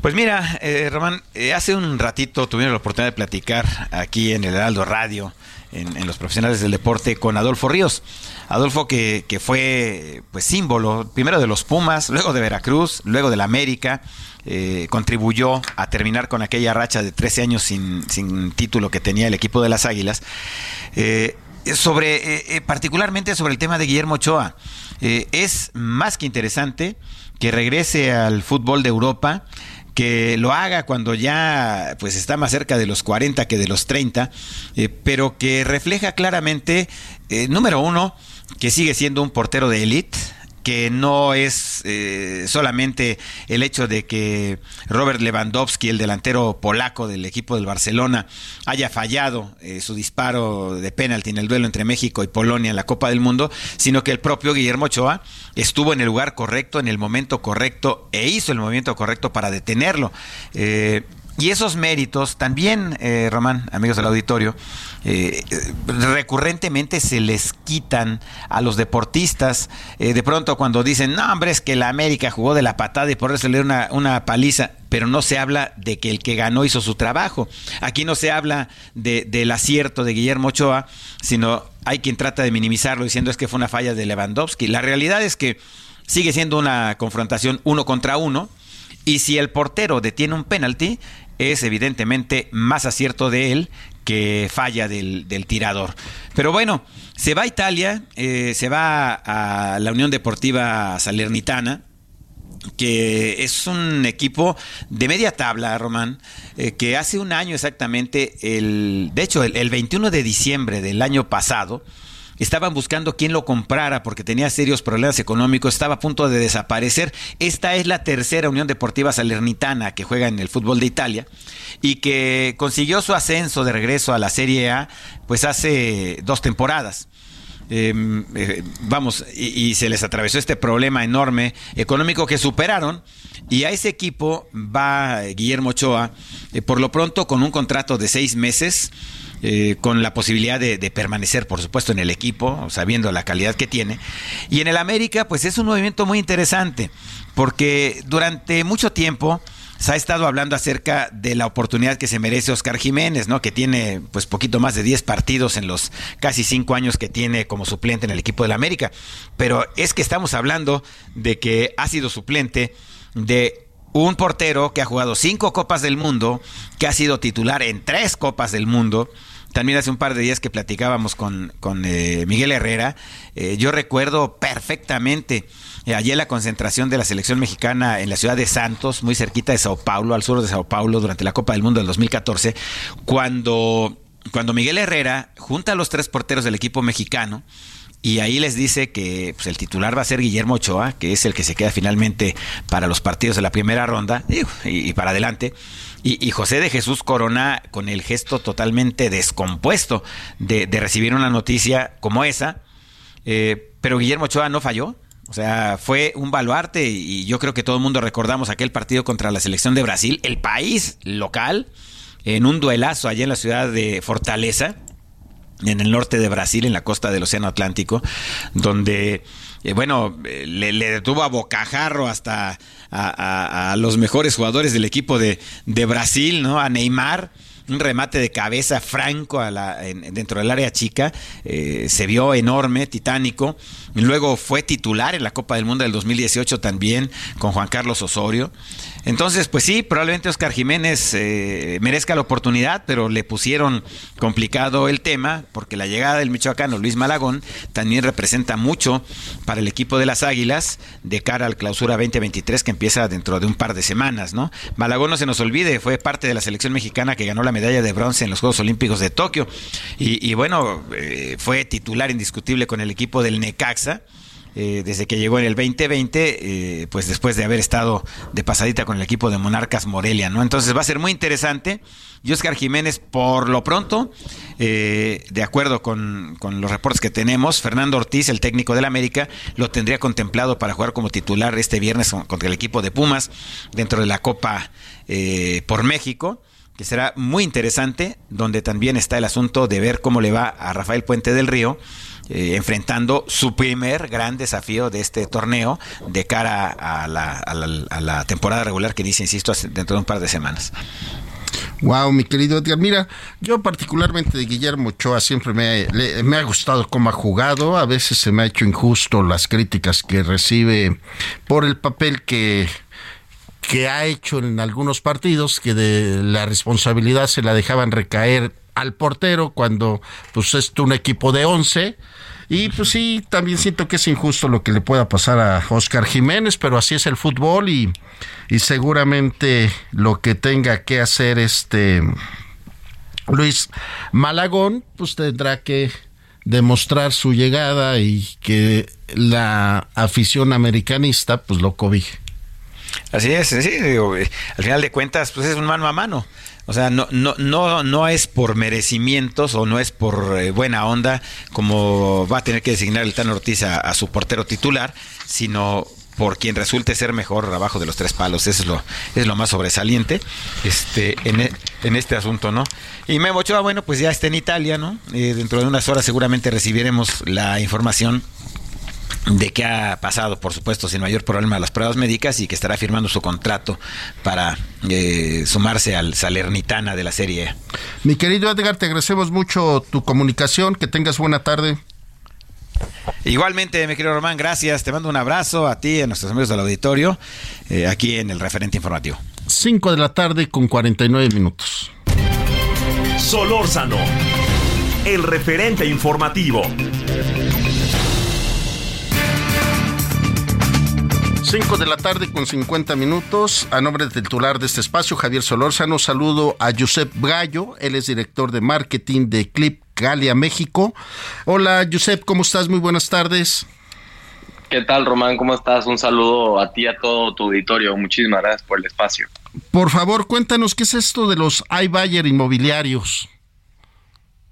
Pues mira, eh, Román, eh, hace un ratito tuvimos la oportunidad de platicar aquí en el Heraldo Radio, en, los profesionales del deporte, con Adolfo Ríos. Adolfo que, que fue pues símbolo primero de los Pumas, luego de Veracruz, luego de la América. Eh, contribuyó a terminar con aquella racha de 13 años sin, sin título que tenía el equipo de las Águilas. Eh, sobre, eh, particularmente sobre el tema de Guillermo Ochoa, es más que interesante que regrese al fútbol de Europa que lo haga cuando ya pues está más cerca de los 40 que de los 30, eh, pero que refleja claramente, eh, número uno, que sigue siendo un portero de élite, que no es eh, solamente el hecho de que Robert Lewandowski, el delantero polaco del equipo del Barcelona, haya fallado eh, su disparo de penalti en el duelo entre México y Polonia en la Copa del Mundo, sino que el propio Guillermo Ochoa estuvo en el lugar correcto, en el momento correcto e hizo el movimiento correcto para detenerlo. Eh, y esos méritos también, eh, Román, amigos del auditorio, eh, recurrentemente se les quitan a los deportistas. Eh, de pronto cuando dicen, no, hombre, es que la América jugó de la patada y por eso le dio una, una paliza, pero no se habla de que el que ganó hizo su trabajo. Aquí no se habla de, del acierto de Guillermo Ochoa, sino hay quien trata de minimizarlo diciendo es que fue una falla de Lewandowski. La realidad es que sigue siendo una confrontación uno contra uno. Y si el portero detiene un penalti, es evidentemente más acierto de él que falla del, del tirador. Pero bueno, se va a Italia, eh, se va a la Unión Deportiva Salernitana, que es un equipo de media tabla, Román, eh, que hace un año exactamente, el, de hecho, el, el 21 de diciembre del año pasado, estaban buscando quién lo comprara porque tenía serios problemas económicos, estaba a punto de desaparecer. Esta es la tercera Unión Deportiva Salernitana que juega en el fútbol de Italia y que consiguió su ascenso de regreso a la Serie A pues hace dos temporadas. Eh, eh, vamos, y, se les atravesó este problema enorme económico que superaron. Y a ese equipo va Guillermo Ochoa, eh, por lo pronto con un contrato de seis meses, eh, con la posibilidad de, de, permanecer, por supuesto, en el equipo, sabiendo la calidad que tiene. Y en el América, pues es un movimiento muy interesante, porque durante mucho tiempo se ha estado hablando acerca de la oportunidad que se merece Oscar Jiménez, ¿no? Que tiene pues poquito más de 10 partidos en los casi 5 años que tiene como suplente en el equipo del América. Pero es que estamos hablando de que ha sido suplente de un portero que ha jugado cinco Copas del Mundo, que ha sido titular en tres Copas del Mundo. También hace un par de días que platicábamos con, con eh, Miguel Herrera, eh, yo recuerdo perfectamente eh, allí la concentración de la selección mexicana en la ciudad de Santos, muy cerquita de Sao Paulo, al sur de Sao Paulo, durante la Copa del Mundo del 2014, cuando, cuando Miguel Herrera junta a los tres porteros del equipo mexicano, y ahí les dice que pues, el titular va a ser Guillermo Ochoa, que es el que se queda finalmente para los partidos de la primera ronda y, para adelante. Y, y, José de Jesús Corona con el gesto totalmente descompuesto de, de recibir una noticia como esa. Eh, pero Guillermo Ochoa no falló. O sea, fue un baluarte y yo creo que todo el mundo recordamos aquel partido contra la selección de Brasil, el país local, en un duelazo allá en la ciudad de Fortaleza en el norte de Brasil, en la costa del Océano Atlántico, donde, eh, bueno, le, le, detuvo a bocajarro hasta a, a, a, los mejores jugadores del equipo de, de Brasil, ¿no? A Neymar un remate de cabeza franco a la, en, dentro del área chica, eh, se vio enorme, titánico. Luego fue titular en la Copa del Mundo del 2018 también con Juan Carlos Osorio. Entonces, pues sí, probablemente Oscar Jiménez eh, merezca la oportunidad, pero le pusieron complicado el tema, porque la llegada del michoacano Luis Malagón también representa mucho para el equipo de las Águilas de cara al clausura 2023 que empieza dentro de un par de semanas, ¿no? Malagón, no se nos olvide, fue parte de la selección mexicana que ganó la medalla de bronce en los Juegos Olímpicos de Tokio. Y, y bueno, eh, fue titular indiscutible con el equipo del Necaxa. Eh, desde que llegó en el 2020, eh, pues después de haber estado de pasadita con el equipo de Monarcas Morelia, ¿no? Entonces va a ser muy interesante. Y Oscar Jiménez, por lo pronto, eh, de acuerdo con, con, los reportes que tenemos, Fernando Ortiz, el técnico del América, lo tendría contemplado para jugar como titular este viernes contra el equipo de Pumas dentro de la Copa eh, por México será muy interesante, donde también está el asunto de ver cómo le va a Rafael Puente del Río, eh, enfrentando su primer gran desafío de este torneo de cara a la, a la, a la temporada regular que dice, insisto, dentro de un par de semanas. Wow, mi querido Edgar. Mira, yo particularmente de Guillermo Ochoa siempre me, me, ha gustado cómo ha jugado. A veces se me ha hecho injusto las críticas que recibe por el papel que que ha hecho en algunos partidos que de la responsabilidad se la dejaban recaer al portero cuando pues es un equipo de 11 y pues sí, también siento que es injusto lo que le pueda pasar a Oscar Jiménez, pero así es el fútbol y, y seguramente lo que tenga que hacer este Luis Malagón, pues tendrá que demostrar su llegada y que la afición americanista pues lo cobije. Así es, sí, digo, eh, al final de cuentas, pues es un mano a mano. O sea, no, no, no, no es por merecimientos o no es por eh, buena onda como va a tener que designar el Tan Ortiz a, su portero titular, sino por quien resulte ser mejor abajo de los tres palos. Eso es lo, es lo más sobresaliente este, en, e, en este asunto, ¿no? Y Memo Ochoa, bueno, pues ya está en Italia, ¿no? Eh, dentro de unas horas seguramente recibiremos la información de que ha pasado, por supuesto, sin mayor problema las pruebas médicas y que estará firmando su contrato para eh, sumarse al Salernitana de la Serie Mi querido Edgar, te agradecemos mucho tu comunicación, que tengas buena tarde. Igualmente, mi querido Román, gracias. Te mando un abrazo a ti, a nuestros amigos del auditorio, eh, aquí en el referente informativo. 5 de la tarde con 49 minutos. Solórzano, el referente informativo. 5 de la tarde con 50 minutos. A nombre del titular de este espacio, Javier Solórzano, saludo a Josep Gallo. Él es director de marketing de Clip Galia, México. Hola, Josep, ¿cómo estás? Muy buenas tardes. ¿Qué tal, Román? ¿Cómo estás? Un saludo a ti y a todo tu auditorio. Muchísimas gracias por el espacio. Por favor, cuéntanos, ¿qué es esto de los iBuyer inmobiliarios?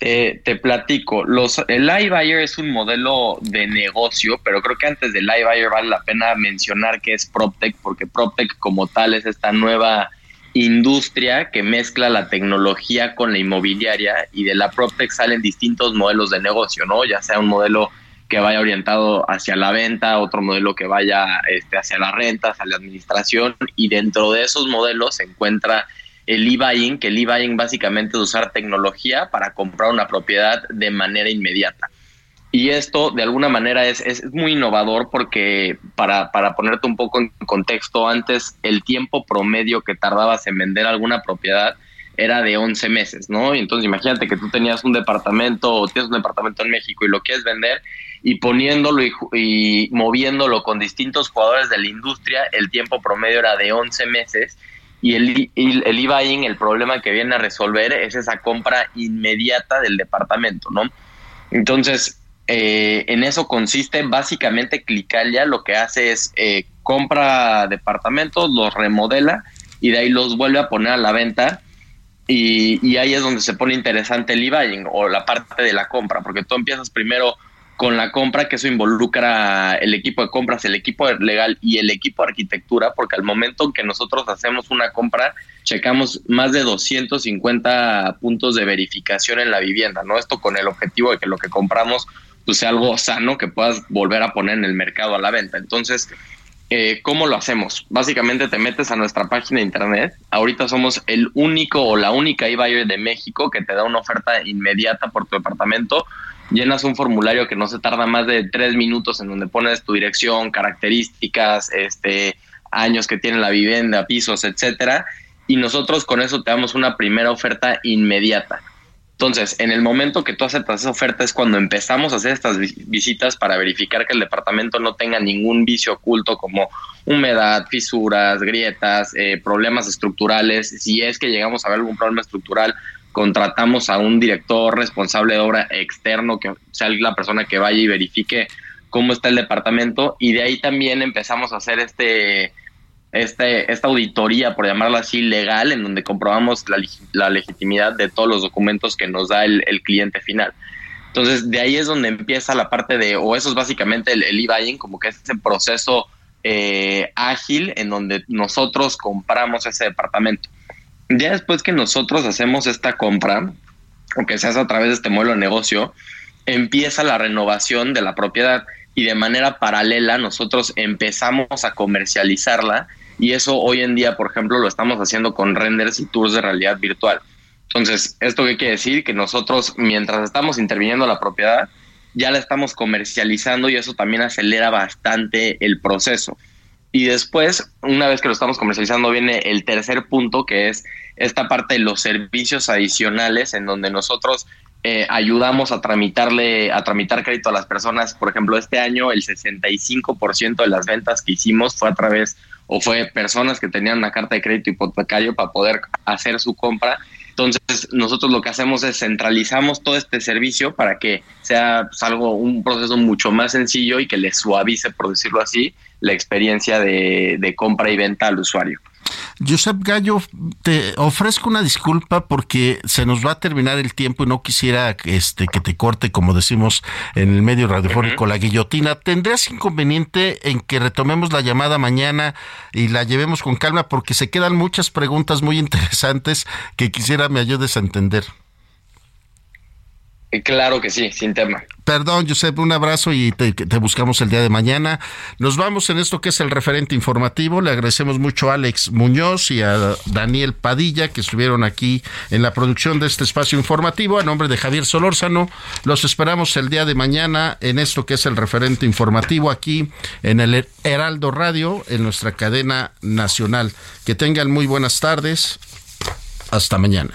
Te platico, los, el iBuyer es un modelo de negocio, pero creo que antes del iBuyer vale la pena mencionar que es PropTech, porque PropTech como tal es esta nueva industria que mezcla la tecnología con la inmobiliaria y de la PropTech salen distintos modelos de negocio, ¿no? Ya sea un modelo que vaya orientado hacia la venta, otro modelo que vaya este, hacia la renta, hacia la administración y dentro de esos modelos se encuentra el e-buying, que el e-buying básicamente es usar tecnología para comprar una propiedad de manera inmediata. Y esto de alguna manera es, es muy innovador porque para, para ponerte un poco en contexto, antes el tiempo promedio que tardabas en vender alguna propiedad era de 11 meses, ¿no? Y entonces imagínate que tú tenías un departamento o tienes un departamento en México y lo quieres vender y poniéndolo y, moviéndolo con distintos jugadores de la industria, el tiempo promedio era de 11 meses y el, el e-buying, el problema que viene a resolver es esa compra inmediata del departamento, ¿no? Entonces, eh, en eso consiste básicamente Clicalia lo que hace es eh, compra departamentos, los remodela y de ahí los vuelve a poner a la venta y, y ahí es donde se pone interesante el e-buying o la parte de la compra, porque tú empiezas primero con la compra, que eso involucra el equipo de compras, el equipo legal y el equipo de arquitectura, porque al momento que nosotros hacemos una compra, checamos más de 250 puntos de verificación en la vivienda, ¿no? Esto con el objetivo de que lo que compramos pues, sea algo sano que puedas volver a poner en el mercado a la venta. Entonces, eh, ¿cómo lo hacemos? Básicamente te metes a nuestra página de internet. Ahorita somos el único o la única eBuyer de México que te da una oferta inmediata por tu departamento llenas un formulario que no se tarda más de tres minutos en donde pones tu dirección, características, este, años que tiene la vivienda, pisos, etcétera, y nosotros con eso te damos una primera oferta inmediata. Entonces, en el momento que tú aceptas esa oferta es cuando empezamos a hacer estas visitas para verificar que el departamento no tenga ningún vicio oculto como humedad, fisuras, grietas, eh, problemas estructurales. Si es que llegamos a ver algún problema estructural, contratamos a un director responsable de obra externo, que sea la persona que vaya y verifique cómo está el departamento, y de ahí también empezamos a hacer este, este, esta auditoría, por llamarla así, legal, en donde comprobamos la, legitimidad de todos los documentos que nos da el, cliente final. Entonces, de ahí es donde empieza la parte de, o eso es básicamente el, e-buying, como que es ese proceso eh, ágil en donde nosotros compramos ese departamento. Ya después que nosotros hacemos esta compra, o que se hace a través de este modelo de negocio, empieza la renovación de la propiedad y de manera paralela nosotros empezamos a comercializarla y eso hoy en día, por ejemplo, lo estamos haciendo con renders y tours de realidad virtual. Entonces, ¿esto qué quiere decir? Que nosotros, mientras estamos interviniendo la propiedad, ya la estamos comercializando y eso también acelera bastante el proceso. Y después, una vez que lo estamos comercializando, viene el tercer punto, que es esta parte de los servicios adicionales, en donde nosotros eh, ayudamos a tramitarle, a tramitar crédito a las personas. Por ejemplo, este año el 65% de las ventas que hicimos fue a través o fue personas que tenían una carta de crédito hipotecario para poder hacer su compra. Entonces, nosotros lo que hacemos es centralizamos todo este servicio para que sea pues, algo, un proceso mucho más sencillo y que le suavice, por decirlo así, la experiencia de, de compra y venta al usuario. Josep Gallo, te ofrezco una disculpa porque se nos va a terminar el tiempo y no quisiera este, que te corte, como decimos en el medio radiofónico, la guillotina. ¿Tendrías inconveniente en que retomemos la llamada mañana y la llevemos con calma? Porque se quedan muchas preguntas muy interesantes que quisiera me ayudes a entender. Claro que sí, sin tema. Perdón, Josep, un abrazo y te, buscamos el día de mañana. Nos vamos en esto que es el referente informativo. Le agradecemos mucho a Alex Muñoz y a Daniel Padilla que estuvieron aquí en la producción de este espacio informativo. A nombre de Javier Solórzano, los esperamos el día de mañana en esto que es el referente informativo aquí en el Heraldo Radio, en nuestra cadena nacional. Que tengan muy buenas tardes. Hasta mañana.